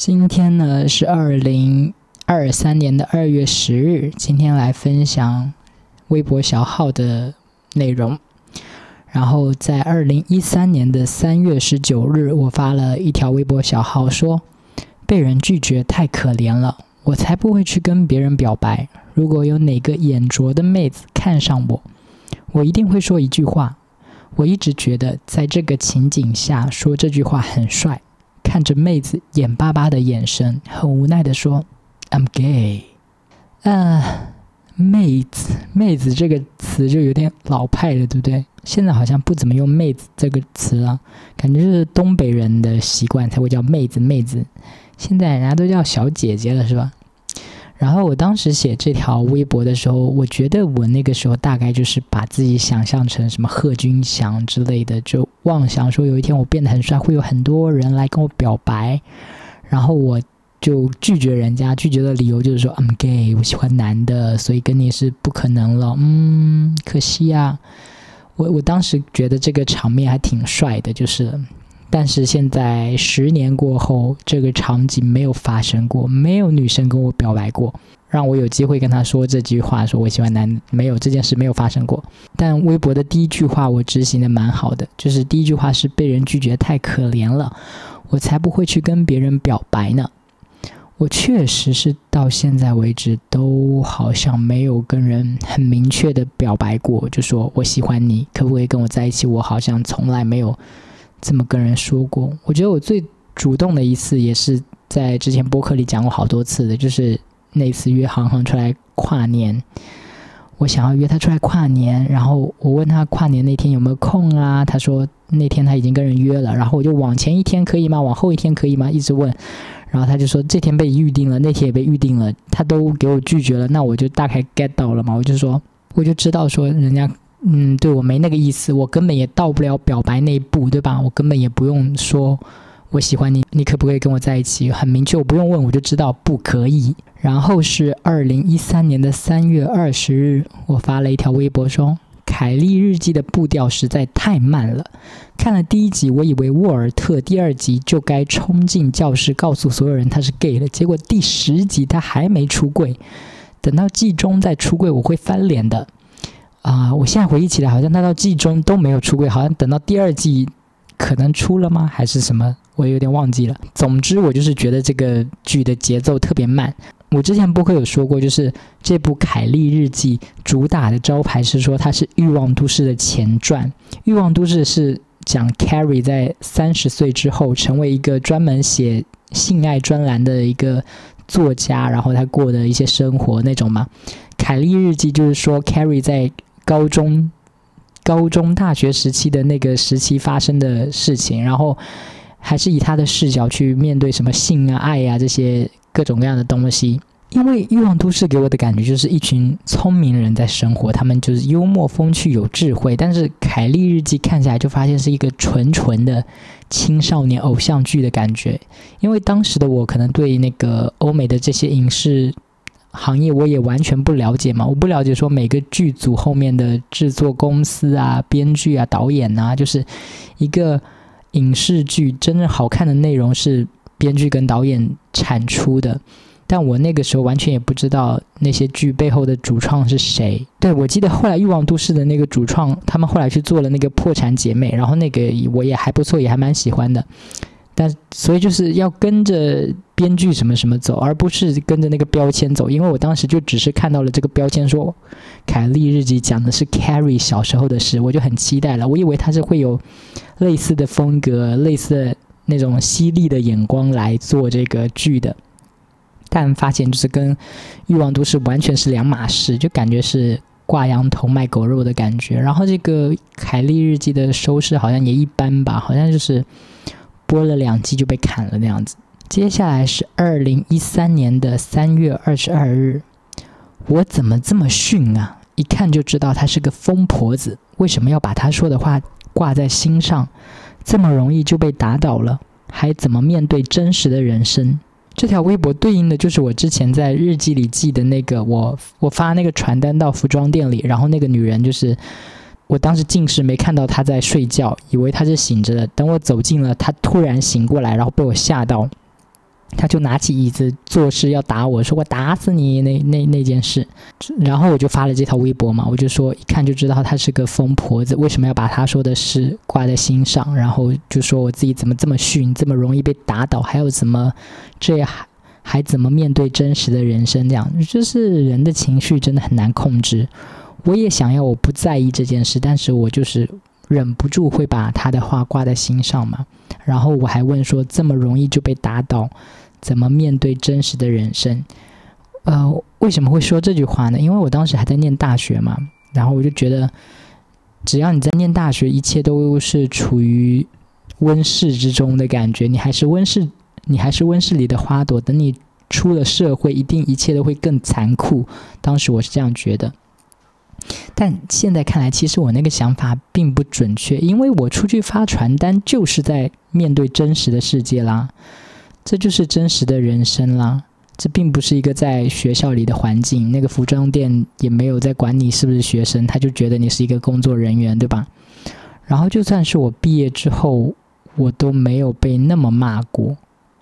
今天呢是二零二三年的二月十日，今天来分享微博小号的内容。然后在二零一三年的三月十九日，我发了一条微博小号，说被人拒绝太可怜了，我才不会去跟别人表白。如果有哪个眼拙的妹子看上我，我一定会说一句话。我一直觉得在这个情景下说这句话很帅。看着妹子眼巴巴的眼神，很无奈的说：“I'm gay。”啊。妹子，妹子这个词就有点老派了，对不对？现在好像不怎么用妹子这个词了，感觉是东北人的习惯才会叫妹子妹子。现在人家都叫小姐姐了，是吧？然后我当时写这条微博的时候，我觉得我那个时候大概就是把自己想象成什么贺军翔之类的，就妄想说有一天我变得很帅，会有很多人来跟我表白，然后我。就拒绝人家，拒绝的理由就是说 I'm gay，我喜欢男的，所以跟你是不可能了。嗯，可惜啊，我我当时觉得这个场面还挺帅的，就是，但是现在十年过后，这个场景没有发生过，没有女生跟我表白过，让我有机会跟她说这句话，说我喜欢男，没有这件事没有发生过。但微博的第一句话我执行的蛮好的，就是第一句话是被人拒绝太可怜了，我才不会去跟别人表白呢。我确实是到现在为止都好像没有跟人很明确的表白过，就说我喜欢你，可不可以跟我在一起？我好像从来没有这么跟人说过。我觉得我最主动的一次，也是在之前播客里讲过好多次的，就是那次约航航出来跨年。我想要约他出来跨年，然后我问他跨年那天有没有空啊？他说那天他已经跟人约了，然后我就往前一天可以吗？往后一天可以吗？一直问。然后他就说这天被预定了，那天也被预定了，他都给我拒绝了，那我就大概 get 到了嘛，我就说我就知道说人家嗯对我没那个意思，我根本也到不了表白那一步，对吧？我根本也不用说我喜欢你，你可不可以跟我在一起？很明确，我不用问我就知道不可以。然后是二零一三年的三月二十日，我发了一条微博说。凯莉日记的步调实在太慢了。看了第一集，我以为沃尔特第二集就该冲进教室告诉所有人他是 gay 了。结果第十集他还没出柜，等到季中再出柜，我会翻脸的。啊，我现在回忆起来，好像他到季中都没有出柜，好像等到第二季可能出了吗？还是什么？我有点忘记了。总之，我就是觉得这个剧的节奏特别慢。我之前播客有说过，就是这部《凯莉日记》主打的招牌是说它是《欲望都市》的前传，《欲望都市》是讲 Carrie 在三十岁之后成为一个专门写性爱专栏的一个作家，然后他过的一些生活那种嘛。《凯莉日记》就是说 Carrie 在高中、高中、大学时期的那个时期发生的事情，然后还是以他的视角去面对什么性啊、爱呀这些。各种各样的东西，因为欲望都市给我的感觉就是一群聪明人在生活，他们就是幽默风趣有智慧。但是凯莉日记看起来就发现是一个纯纯的青少年偶像剧的感觉。因为当时的我可能对那个欧美的这些影视行业我也完全不了解嘛，我不了解说每个剧组后面的制作公司啊、编剧啊、导演啊，就是一个影视剧真正好看的内容是。编剧跟导演产出的，但我那个时候完全也不知道那些剧背后的主创是谁。对我记得后来《欲望都市》的那个主创，他们后来去做了那个《破产姐妹》，然后那个我也还不错，也还蛮喜欢的。但所以就是要跟着编剧什么什么走，而不是跟着那个标签走。因为我当时就只是看到了这个标签，说《凯莉日记》讲的是 Carrie 小时候的事，我就很期待了。我以为他是会有类似的风格，类似的。那种犀利的眼光来做这个剧的，但发现就是跟《欲望都市》完全是两码事，就感觉是挂羊头卖狗肉的感觉。然后这个《凯莉日记》的收视好像也一般吧，好像就是播了两季就被砍了那样子。接下来是二零一三年的三月二十二日，我怎么这么逊啊？一看就知道她是个疯婆子，为什么要把她说的话挂在心上？这么容易就被打倒了，还怎么面对真实的人生？这条微博对应的就是我之前在日记里记的那个，我我发那个传单到服装店里，然后那个女人就是我当时近视没看到他在睡觉，以为他是醒着的。等我走近了，他突然醒过来，然后被我吓到。他就拿起椅子做事要打我，说我打死你那那那件事，然后我就发了这条微博嘛，我就说一看就知道他是个疯婆子，为什么要把他说的事挂在心上？然后就说我自己怎么这么逊，这么容易被打倒，还有怎么这还还怎么面对真实的人生？这样就是人的情绪真的很难控制。我也想要我不在意这件事，但是我就是忍不住会把他的话挂在心上嘛。然后我还问说，这么容易就被打倒？怎么面对真实的人生？呃，为什么会说这句话呢？因为我当时还在念大学嘛，然后我就觉得，只要你在念大学，一切都是处于温室之中的感觉，你还是温室，你还是温室里的花朵。等你出了社会，一定一切都会更残酷。当时我是这样觉得，但现在看来，其实我那个想法并不准确，因为我出去发传单就是在面对真实的世界啦。这就是真实的人生啦，这并不是一个在学校里的环境。那个服装店也没有在管你是不是学生，他就觉得你是一个工作人员，对吧？然后就算是我毕业之后，我都没有被那么骂过。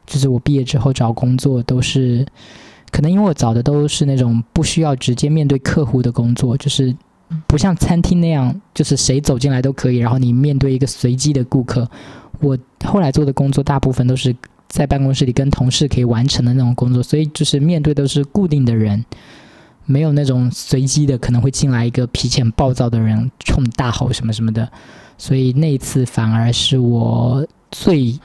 就是我毕业之后找工作都是，可能因为我找的都是那种不需要直接面对客户的工作，就是不像餐厅那样，就是谁走进来都可以，然后你面对一个随机的顾客。我后来做的工作大部分都是。在办公室里跟同事可以完成的那种工作，所以就是面对都是固定的人，没有那种随机的可能会进来一个脾气很暴躁的人冲你大吼什么什么的，所以那一次反而是我最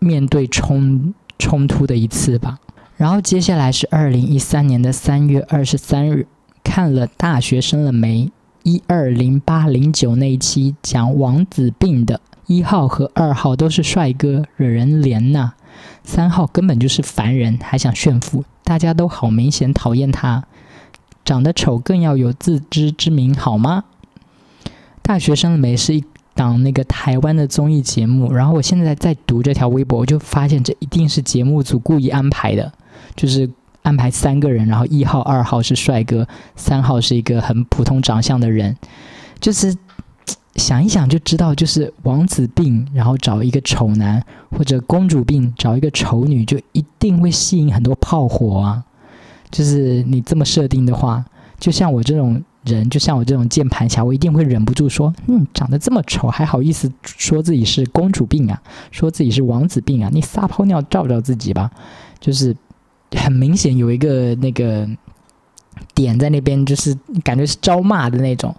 面对冲冲突的一次吧。然后接下来是二零一三年的三月二十三日，看了《大学生了没》一二零八零九那一期讲王子病的，一号和二号都是帅哥，惹人怜呐。三号根本就是凡人，还想炫富，大家都好明显讨厌他，长得丑更要有自知之明，好吗？大学生了没是一档那个台湾的综艺节目，然后我现在在读这条微博，我就发现这一定是节目组故意安排的，就是安排三个人，然后一号、二号是帅哥，三号是一个很普通长相的人，就是。想一想就知道，就是王子病，然后找一个丑男，或者公主病找一个丑女，就一定会吸引很多炮火啊！就是你这么设定的话，就像我这种人，就像我这种键盘侠，我一定会忍不住说：嗯，长得这么丑，还好意思说自己是公主病啊，说自己是王子病啊？你撒泡尿照照自己吧！就是很明显有一个那个点在那边，就是感觉是招骂的那种。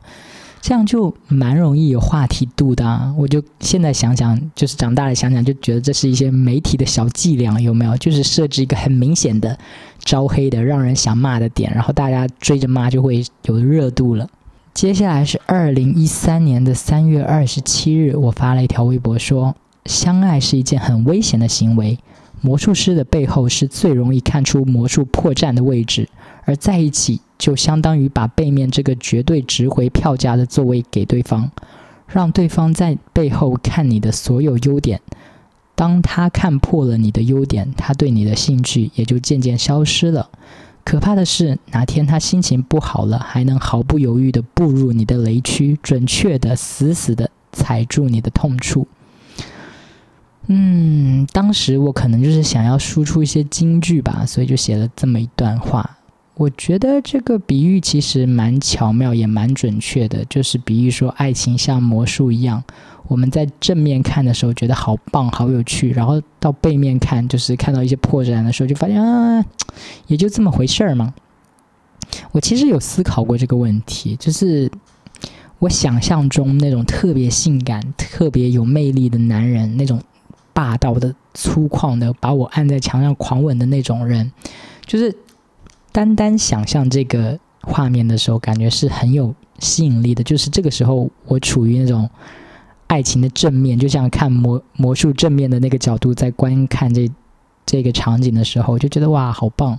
这样就蛮容易有话题度的，我就现在想想，就是长大了想想，就觉得这是一些媒体的小伎俩，有没有？就是设置一个很明显的招黑的、让人想骂的点，然后大家追着骂就会有热度了。接下来是二零一三年的三月二十七日，我发了一条微博说：“相爱是一件很危险的行为，魔术师的背后是最容易看出魔术破绽的位置，而在一起。”就相当于把背面这个绝对值回票价的座位给对方，让对方在背后看你的所有优点。当他看破了你的优点，他对你的兴趣也就渐渐消失了。可怕的是，哪天他心情不好了，还能毫不犹豫地步入你的雷区，准确的、死死的踩住你的痛处。嗯，当时我可能就是想要输出一些金句吧，所以就写了这么一段话。我觉得这个比喻其实蛮巧妙，也蛮准确的。就是比喻说，爱情像魔术一样，我们在正面看的时候觉得好棒、好有趣，然后到背面看，就是看到一些破绽的时候，就发现啊，也就这么回事儿嘛。我其实有思考过这个问题，就是我想象中那种特别性感、特别有魅力的男人，那种霸道的、粗犷的，把我按在墙上狂吻的那种人，就是。单单想象这个画面的时候，感觉是很有吸引力的。就是这个时候，我处于那种爱情的正面，就像看魔魔术正面的那个角度，在观看这这个场景的时候，就觉得哇，好棒。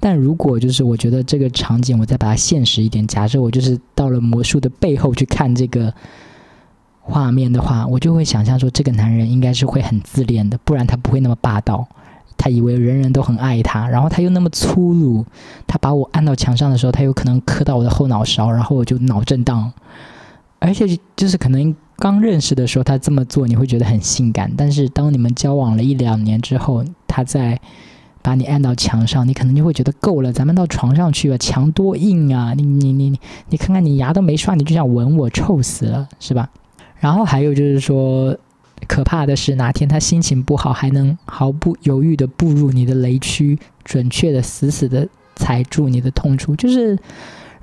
但如果就是我觉得这个场景，我再把它现实一点，假设我就是到了魔术的背后去看这个画面的话，我就会想象说，这个男人应该是会很自恋的，不然他不会那么霸道。他以为人人都很爱他，然后他又那么粗鲁，他把我按到墙上的时候，他有可能磕到我的后脑勺，然后我就脑震荡。而且就是可能刚认识的时候他这么做，你会觉得很性感，但是当你们交往了一两年之后，他在把你按到墙上，你可能就会觉得够了，咱们到床上去吧。墙多硬啊！你你你你，你看看你牙都没刷，你就想吻我，臭死了，是吧？然后还有就是说，可怕的是哪天他心情不好，还能毫不犹豫的步入你的雷区，准确的、死死的踩住你的痛处。就是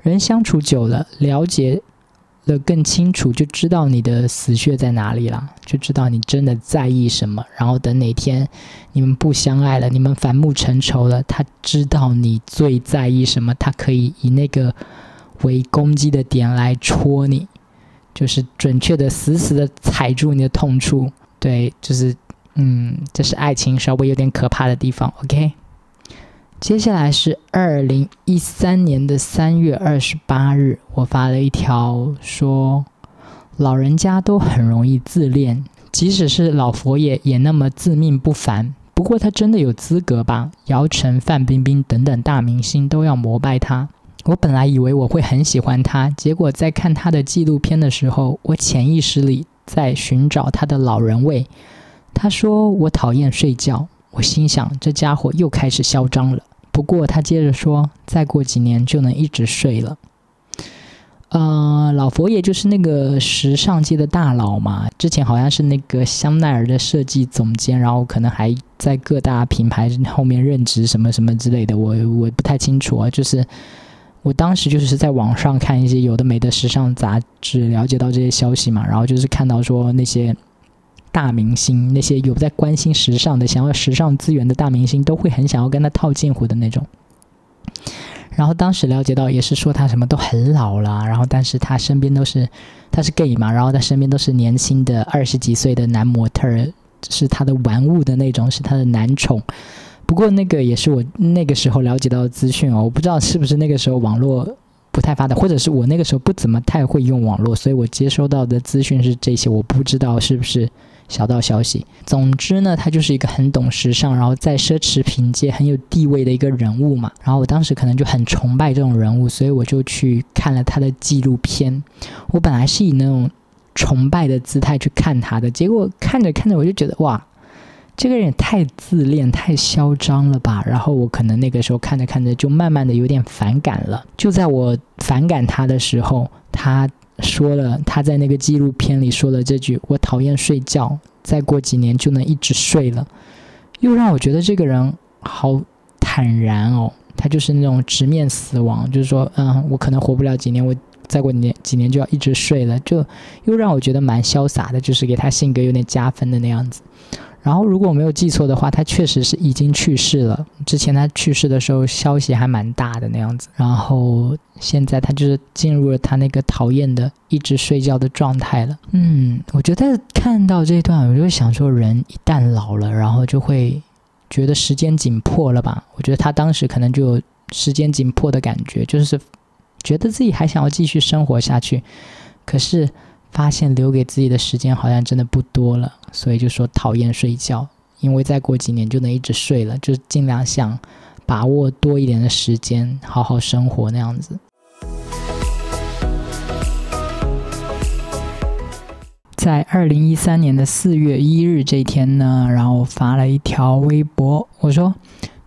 人相处久了，了解。的更清楚，就知道你的死穴在哪里了，就知道你真的在意什么。然后等哪天你们不相爱了，你们反目成仇了，他知道你最在意什么，他可以以那个为攻击的点来戳你，就是准确的、死死的踩住你的痛处。对，就是嗯，这是爱情稍微有点可怕的地方。OK。接下来是二零一三年的三月二十八日，我发了一条说，老人家都很容易自恋，即使是老佛爷也那么自命不凡。不过他真的有资格吧？姚晨、范冰冰等等大明星都要膜拜他。我本来以为我会很喜欢他，结果在看他的纪录片的时候，我潜意识里在寻找他的老人味。他说我讨厌睡觉，我心想这家伙又开始嚣张了。不过他接着说：“再过几年就能一直睡了。”呃，老佛爷就是那个时尚界的大佬嘛，之前好像是那个香奈儿的设计总监，然后可能还在各大品牌后面任职什么什么之类的，我我不太清楚啊。就是我当时就是在网上看一些有的没的时尚杂志，了解到这些消息嘛，然后就是看到说那些。大明星那些有在关心时尚的、想要时尚资源的大明星，都会很想要跟他套近乎的那种。然后当时了解到，也是说他什么都很老了，然后但是他身边都是他是 gay 嘛，然后他身边都是年轻的二十几岁的男模特，是他的玩物的那种，是他的男宠。不过那个也是我那个时候了解到的资讯哦，我不知道是不是那个时候网络不太发达，或者是我那个时候不怎么太会用网络，所以我接收到的资讯是这些，我不知道是不是。小道消息，总之呢，他就是一个很懂时尚，然后在奢侈品界很有地位的一个人物嘛。然后我当时可能就很崇拜这种人物，所以我就去看了他的纪录片。我本来是以那种崇拜的姿态去看他的，结果看着看着我就觉得哇，这个人也太自恋、太嚣张了吧。然后我可能那个时候看着看着就慢慢的有点反感了。就在我反感他的时候，他。说了，他在那个纪录片里说了这句：“我讨厌睡觉，再过几年就能一直睡了。”又让我觉得这个人好坦然哦，他就是那种直面死亡，就是说，嗯，我可能活不了几年，我再过年几年就要一直睡了，就又让我觉得蛮潇洒的，就是给他性格有点加分的那样子。然后，如果我没有记错的话，他确实是已经去世了。之前他去世的时候，消息还蛮大的那样子。然后现在他就是进入了他那个讨厌的一直睡觉的状态了。嗯，我觉得看到这段，我就想说，人一旦老了，然后就会觉得时间紧迫了吧？我觉得他当时可能就有时间紧迫的感觉，就是觉得自己还想要继续生活下去，可是。发现留给自己的时间好像真的不多了，所以就说讨厌睡觉，因为再过几年就能一直睡了，就尽量想把握多一点的时间，好好生活那样子。在二零一三年的四月一日这一天呢，然后发了一条微博，我说，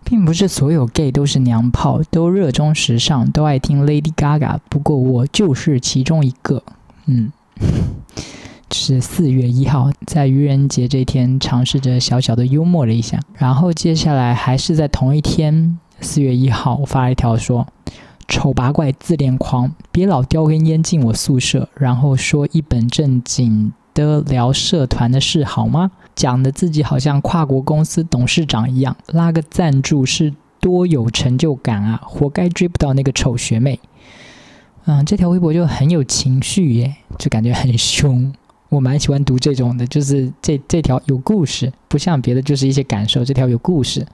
并不是所有 gay 都是娘炮，都热衷时尚，都爱听 Lady Gaga，不过我就是其中一个，嗯。是四月一号，在愚人节这天，尝试着小小的幽默了一下。然后接下来还是在同一天，四月一号，我发了一条说：“丑八怪自恋狂，别老叼根烟进我宿舍，然后说一本正经的聊社团的事好吗？讲的自己好像跨国公司董事长一样，拉个赞助是多有成就感啊！活该追不到那个丑学妹。”嗯，这条微博就很有情绪耶，就感觉很凶。我蛮喜欢读这种的，就是这这条有故事，不像别的就是一些感受。这条有故事，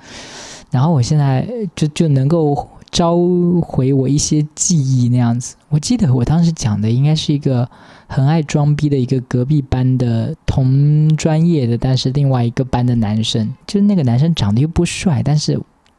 然后我现在就就能够召回我一些记忆那样子。我记得我当时讲的应该是一个很爱装逼的一个隔壁班的同专业的，但是另外一个班的男生，就是那个男生长得又不帅，但是。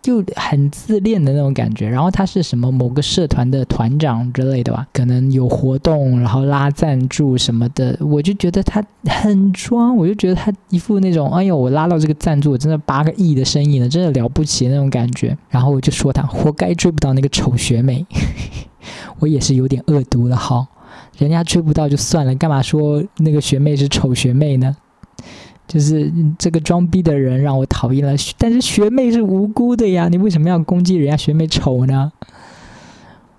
就很自恋的那种感觉。然后他是什么某个社团的团长之类的吧？可能有活动，然后拉赞助什么的。我就觉得他很装，我就觉得他一副那种，哎呦，我拉到这个赞助，我真的八个亿的生意了，真的了不起那种感觉。然后我就说他活该追不到那个丑学妹。我也是有点恶毒了哈，人家追不到就算了，干嘛说那个学妹是丑学妹呢？就是这个装逼的人让我讨厌了，但是学妹是无辜的呀，你为什么要攻击人家学妹丑呢？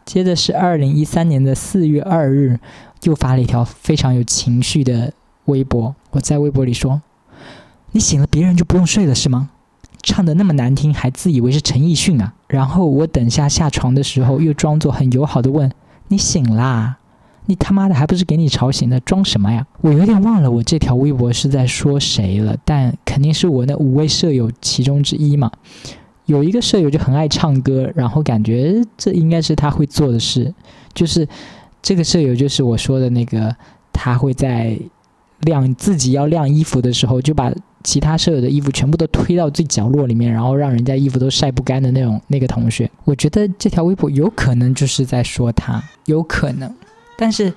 接着是二零一三年的四月二日，又发了一条非常有情绪的微博。我在微博里说：“你醒了，别人就不用睡了是吗？唱的那么难听，还自以为是陈奕迅啊？”然后我等下下床的时候，又装作很友好的问：“你醒啦？”你他妈的还不是给你吵醒的，装什么呀？我有点忘了我这条微博是在说谁了，但肯定是我那五位舍友其中之一嘛。有一个舍友就很爱唱歌，然后感觉这应该是他会做的事，就是这个舍友就是我说的那个，他会在晾自己要晾衣服的时候，就把其他舍友的衣服全部都推到最角落里面，然后让人家衣服都晒不干的那种那个同学。我觉得这条微博有可能就是在说他，有可能。但是，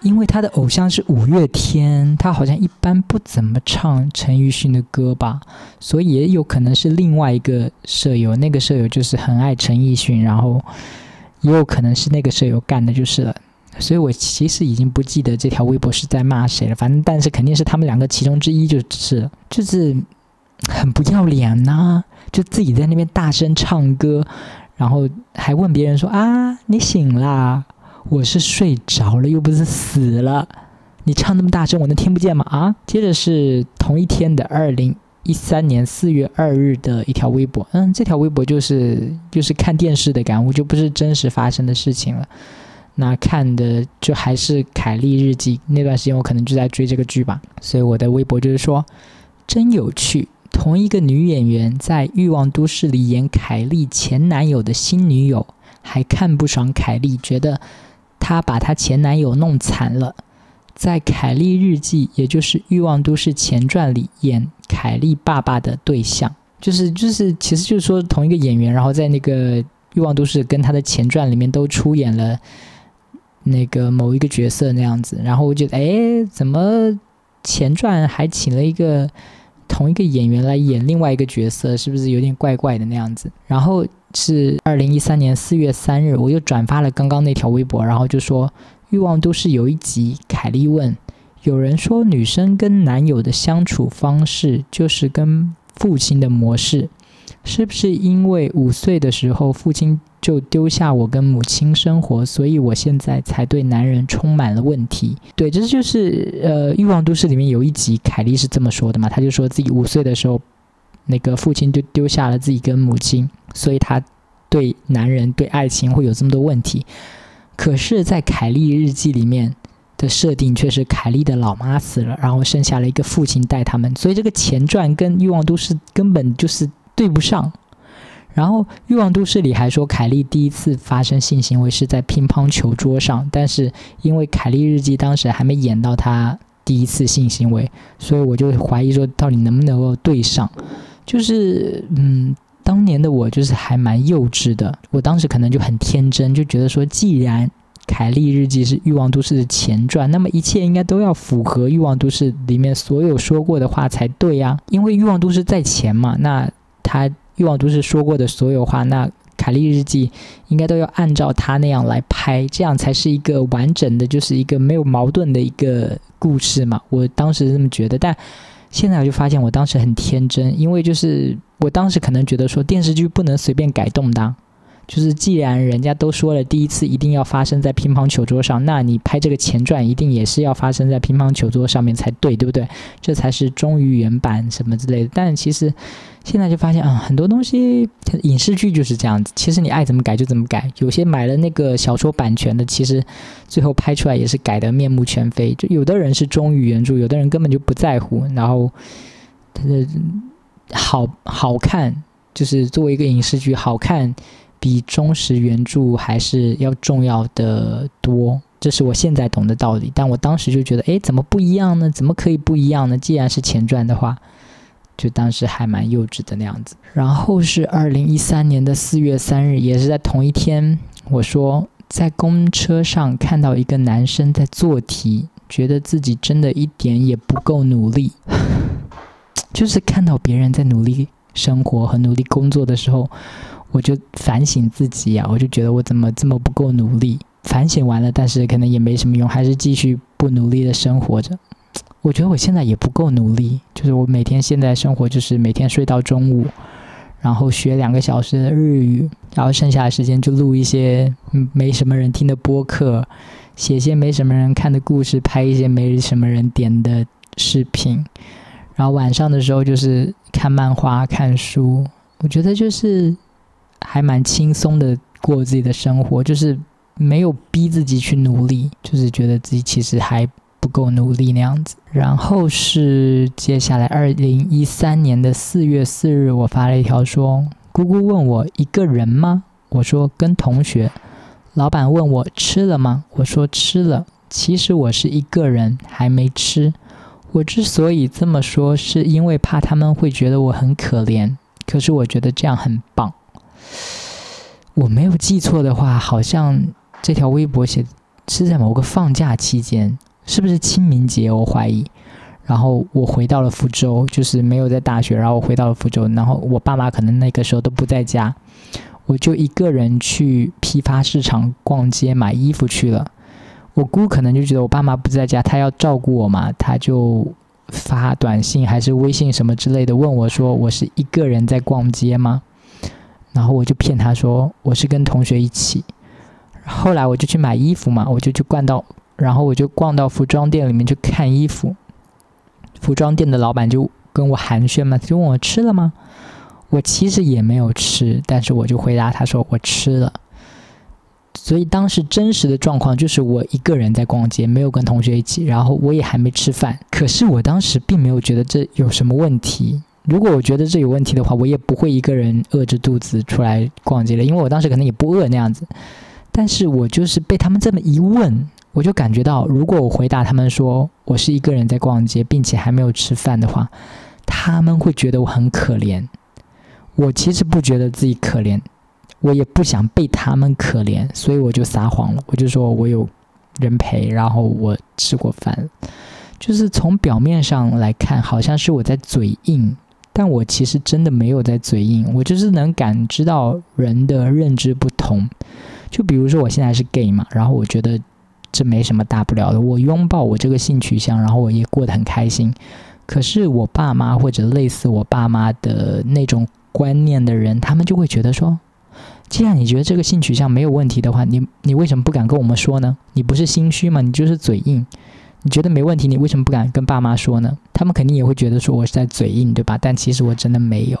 因为他的偶像是五月天，他好像一般不怎么唱陈奕迅的歌吧，所以也有可能是另外一个舍友，那个舍友就是很爱陈奕迅，然后也有可能是那个舍友干的就是了。所以我其实已经不记得这条微博是在骂谁了，反正但是肯定是他们两个其中之一就是就是很不要脸呐，就自己在那边大声唱歌，然后还问别人说啊你醒啦。我是睡着了，又不是死了。你唱那么大声，我能听不见吗？啊！接着是同一天的二零一三年四月二日的一条微博。嗯，这条微博就是就是看电视的感悟，就不是真实发生的事情了。那看的就还是《凯莉日记》那段时间，我可能就在追这个剧吧。所以我的微博就是说，真有趣。同一个女演员在《欲望都市》里演凯莉前男友的新女友，还看不爽凯莉，觉得。她把她前男友弄残了，在《凯莉日记》也就是《欲望都市前传》里演凯莉爸爸的对象，就是就是，其实就是说同一个演员，然后在那个《欲望都市》跟他的前传里面都出演了那个某一个角色那样子，然后我觉得，哎，怎么前传还请了一个同一个演员来演另外一个角色，是不是有点怪怪的那样子？然后。是二零一三年四月三日，我又转发了刚刚那条微博，然后就说《欲望都市》有一集，凯莉问，有人说女生跟男友的相处方式就是跟父亲的模式，是不是因为五岁的时候父亲就丢下我跟母亲生活，所以我现在才对男人充满了问题？对，这就是呃《欲望都市》里面有一集，凯莉是这么说的嘛，她就说自己五岁的时候。那个父亲就丢下了自己跟母亲，所以他对男人、对爱情会有这么多问题。可是，在凯莉日记里面的设定却是凯莉的老妈死了，然后生下了一个父亲带他们，所以这个前传跟欲望都市根本就是对不上。然后欲望都市里还说，凯莉第一次发生性行为是在乒乓球桌上，但是因为凯莉日记当时还没演到她第一次性行为，所以我就怀疑说，到底能不能够对上。就是，嗯，当年的我就是还蛮幼稚的。我当时可能就很天真，就觉得说，既然《凯莉日记》是《欲望都市》的前传，那么一切应该都要符合《欲望都市》里面所有说过的话才对呀。因为《欲望都市》在前嘛，那他《欲望都市》说过的所有话，那《凯莉日记》应该都要按照他那样来拍，这样才是一个完整的，就是一个没有矛盾的一个故事嘛。我当时这么觉得，但。现在我就发现，我当时很天真，因为就是我当时可能觉得说电视剧不能随便改动的。就是既然人家都说了第一次一定要发生在乒乓球桌上，那你拍这个前传一定也是要发生在乒乓球桌上面才对，对不对？这才是忠于原版什么之类的。但其实现在就发现啊，很多东西影视剧就是这样子。其实你爱怎么改就怎么改。有些买了那个小说版权的，其实最后拍出来也是改得面目全非。就有的人是忠于原著，有的人根本就不在乎。然后他的好好看，就是作为一个影视剧好看。比忠实原著还是要重要的多，这是我现在懂的道理。但我当时就觉得，哎，怎么不一样呢？怎么可以不一样呢？既然是前传的话，就当时还蛮幼稚的那样子。然后是二零一三年的四月三日，也是在同一天，我说在公车上看到一个男生在做题，觉得自己真的一点也不够努力，就是看到别人在努力生活和努力工作的时候，我就反省自己呀，我就觉得我怎么这么不够努力。反省完了，但是可能也没什么用，还是继续不努力的生活着。我觉得我现在也不够努力，就是我每天现在生活就是每天睡到中午，然后学两个小时的日语，然后剩下的时间就录一些没什么人听的播客，写些没什么人看的故事，拍一些没什么人点的视频，然后晚上的时候就是看漫画、看书。我觉得就是还蛮轻松的过自己的生活，就是。没有逼自己去努力，就是觉得自己其实还不够努力那样子。然后是接下来二零一三年的四月四日，我发了一条说：“姑姑问我一个人吗？”我说跟同学。老板问我吃了吗？我说吃了。其实我是一个人，还没吃。我之所以这么说，是因为怕他们会觉得我很可怜。可是我觉得这样很棒。我没有记错的话，好像。这条微博写是在某个放假期间，是不是清明节？我怀疑。然后我回到了福州，就是没有在大学。然后我回到了福州，然后我爸妈可能那个时候都不在家，我就一个人去批发市场逛街买衣服去了。我姑可能就觉得我爸妈不在家，她要照顾我嘛，她就发短信还是微信什么之类的问我说：“我是一个人在逛街吗？”然后我就骗他说：“我是跟同学一起。”后来我就去买衣服嘛，我就去逛到，然后我就逛到服装店里面去看衣服。服装店的老板就跟我寒暄嘛，就问我吃了吗？我其实也没有吃，但是我就回答他说我吃了。所以当时真实的状况就是我一个人在逛街，没有跟同学一起，然后我也还没吃饭。可是我当时并没有觉得这有什么问题。如果我觉得这有问题的话，我也不会一个人饿着肚子出来逛街了，因为我当时可能也不饿那样子。但是我就是被他们这么一问，我就感觉到，如果我回答他们说我是一个人在逛街，并且还没有吃饭的话，他们会觉得我很可怜。我其实不觉得自己可怜，我也不想被他们可怜，所以我就撒谎了，我就说我有人陪，然后我吃过饭。就是从表面上来看，好像是我在嘴硬，但我其实真的没有在嘴硬，我就是能感知到人的认知不同。就比如说我现在是 gay 嘛，然后我觉得这没什么大不了的，我拥抱我这个性取向，然后我也过得很开心。可是我爸妈或者类似我爸妈的那种观念的人，他们就会觉得说，既然你觉得这个性取向没有问题的话，你你为什么不敢跟我们说呢？你不是心虚吗？你就是嘴硬。你觉得没问题，你为什么不敢跟爸妈说呢？他们肯定也会觉得说我是在嘴硬，对吧？但其实我真的没有。